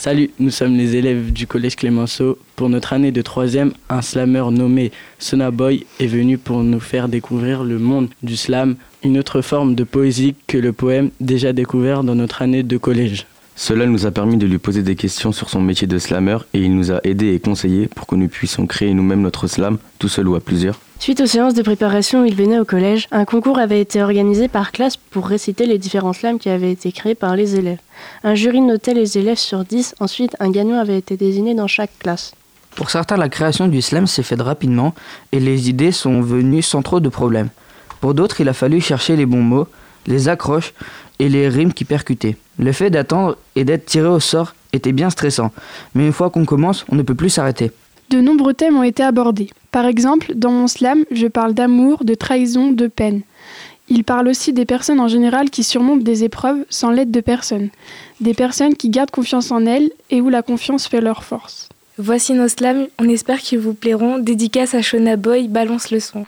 Salut, nous sommes les élèves du collège Clémenceau. Pour notre année de troisième, un slammer nommé Sonaboy est venu pour nous faire découvrir le monde du slam, une autre forme de poésie que le poème déjà découvert dans notre année de collège. Cela nous a permis de lui poser des questions sur son métier de slammer et il nous a aidés et conseillés pour que nous puissions créer nous-mêmes notre slam, tout seul ou à plusieurs. Suite aux séances de préparation où il venait au collège, un concours avait été organisé par classe pour réciter les différents slams qui avaient été créés par les élèves. Un jury notait les élèves sur 10, ensuite un gagnant avait été désigné dans chaque classe. Pour certains, la création du slam s'est faite rapidement et les idées sont venues sans trop de problèmes. Pour d'autres, il a fallu chercher les bons mots, les accroches et les rimes qui percutaient. Le fait d'attendre et d'être tiré au sort était bien stressant, mais une fois qu'on commence, on ne peut plus s'arrêter. De nombreux thèmes ont été abordés. Par exemple, dans mon slam, je parle d'amour, de trahison, de peine. Il parle aussi des personnes en général qui surmontent des épreuves sans l'aide de personne. Des personnes qui gardent confiance en elles et où la confiance fait leur force. Voici nos slams, on espère qu'ils vous plairont. Dédicace à Shona Boy, balance le son.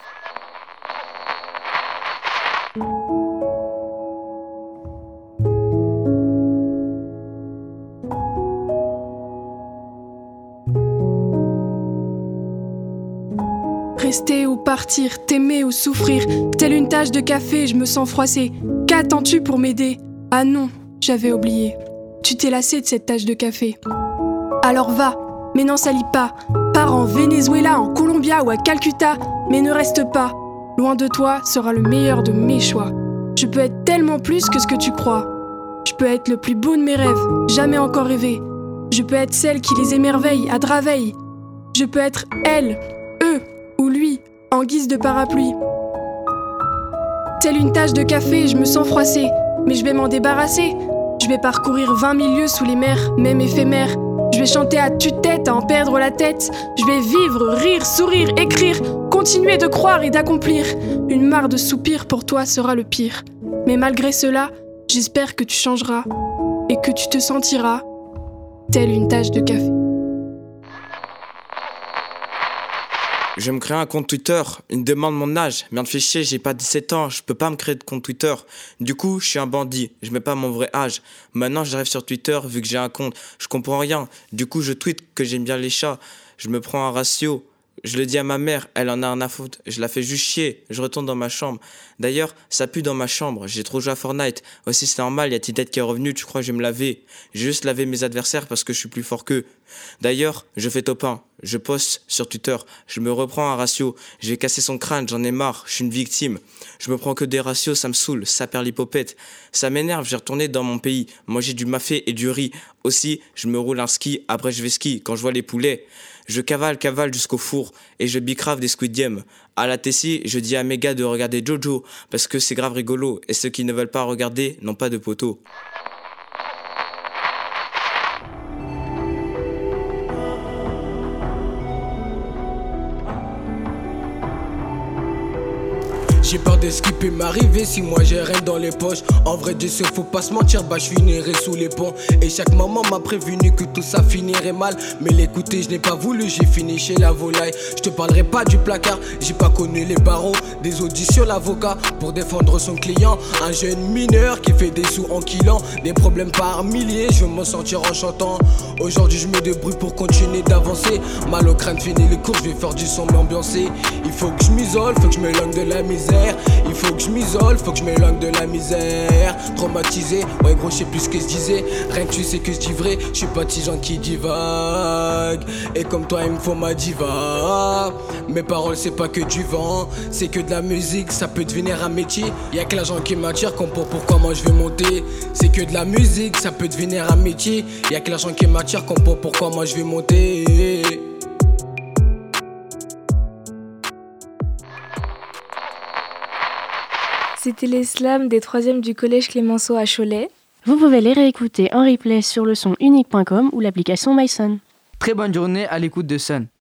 Rester ou partir, t'aimer ou souffrir, telle une tache de café, je me sens froissée. Qu'attends-tu pour m'aider? Ah non, j'avais oublié. Tu t'es lassé de cette tache de café. Alors va, mais n'en salis pas. Pars en Venezuela, en Colombia ou à Calcutta, mais ne reste pas. Loin de toi sera le meilleur de mes choix. Je peux être tellement plus que ce que tu crois. Je peux être le plus beau de mes rêves, jamais encore rêvé. Je peux être celle qui les émerveille à Draveil. Je peux être elle, en guise de parapluie. Telle une tache de café, je me sens froissée, mais je vais m'en débarrasser. Je vais parcourir 20 milieux sous les mers, même éphémères. Je vais chanter à tue-tête, à en perdre la tête. Je vais vivre, rire, sourire, écrire, continuer de croire et d'accomplir. Une mare de soupirs pour toi sera le pire. Mais malgré cela, j'espère que tu changeras et que tu te sentiras telle une tache de café. Je me créer un compte Twitter. Il me demande mon âge. Merde, fait chier, j'ai pas 17 ans. Je peux pas me créer de compte Twitter. Du coup, je suis un bandit. Je mets pas mon vrai âge. Maintenant, j'arrive sur Twitter vu que j'ai un compte. Je comprends rien. Du coup, je tweete que j'aime bien les chats. Je me prends un ratio. Je le dis à ma mère, elle en a un à foutre. Je la fais juste chier. Je retourne dans ma chambre. D'ailleurs, ça pue dans ma chambre. J'ai trop joué à Fortnite. Aussi, c'est normal, y a Titette qui est revenu? Tu crois que je vais me laver? J'ai juste lavé mes adversaires parce que je suis plus fort qu'eux. D'ailleurs, je fais top 1. Je poste sur Twitter. Je me reprends un ratio. Je vais casser son crâne. J'en ai marre. Je suis une victime. Je me prends que des ratios. Ça me saoule. Ça perd l'hypopète. Ça m'énerve. J'ai retourné dans mon pays. Manger du mafé et du riz. Aussi, je me roule un ski. Après, je vais ski. Quand je vois les poulets. Je cavale, cavale jusqu'au four et je bicrave des Squid Game. À la Tessie, je dis à mes gars de regarder Jojo parce que c'est grave rigolo et ceux qui ne veulent pas regarder n'ont pas de poteau. J'ai peur de ce qui peut m'arriver si moi j'ai rien dans les poches. En vrai, Dieu se faut pas se mentir, bah je finirai sous les ponts. Et chaque maman m'a prévenu que tout ça finirait mal. Mais l'écouter, je n'ai pas voulu, j'ai fini chez la volaille. Je te parlerai pas du placard, j'ai pas connu les barreaux. Des auditions, l'avocat pour défendre son client. Un jeune mineur qui fait des sous en killant. Des problèmes par milliers, je veux m'en sentir en chantant. Aujourd'hui, je me débrouille pour continuer d'avancer. Mal au crâne, fini les cours, je vais faire du son, m'ambiancer. Il faut que je m'isole, faut que je m'éloigne de la misère. Il faut que je m'isole, faut que je m'éloigne de la misère. Traumatisé, ouais gros, je sais plus ce que je disais. Rien que tu sais que je dis vrai, je suis pas gens qui divague. Et comme toi, il me faut ma diva. Mes paroles, c'est pas que du vent, c'est que de la musique, ça peut devenir un métier. Y'a que l'argent qui m'attire, comprends pourquoi moi je veux monter. C'est que de la musique, ça peut devenir un métier. Y'a que l'argent qui m'attire, comprends pourquoi moi je veux monter. C'était les slams des 3e du collège Clémenceau à Cholet. Vous pouvez les réécouter en replay sur le son unique.com ou l'application MySon. Très bonne journée à l'écoute de Sun.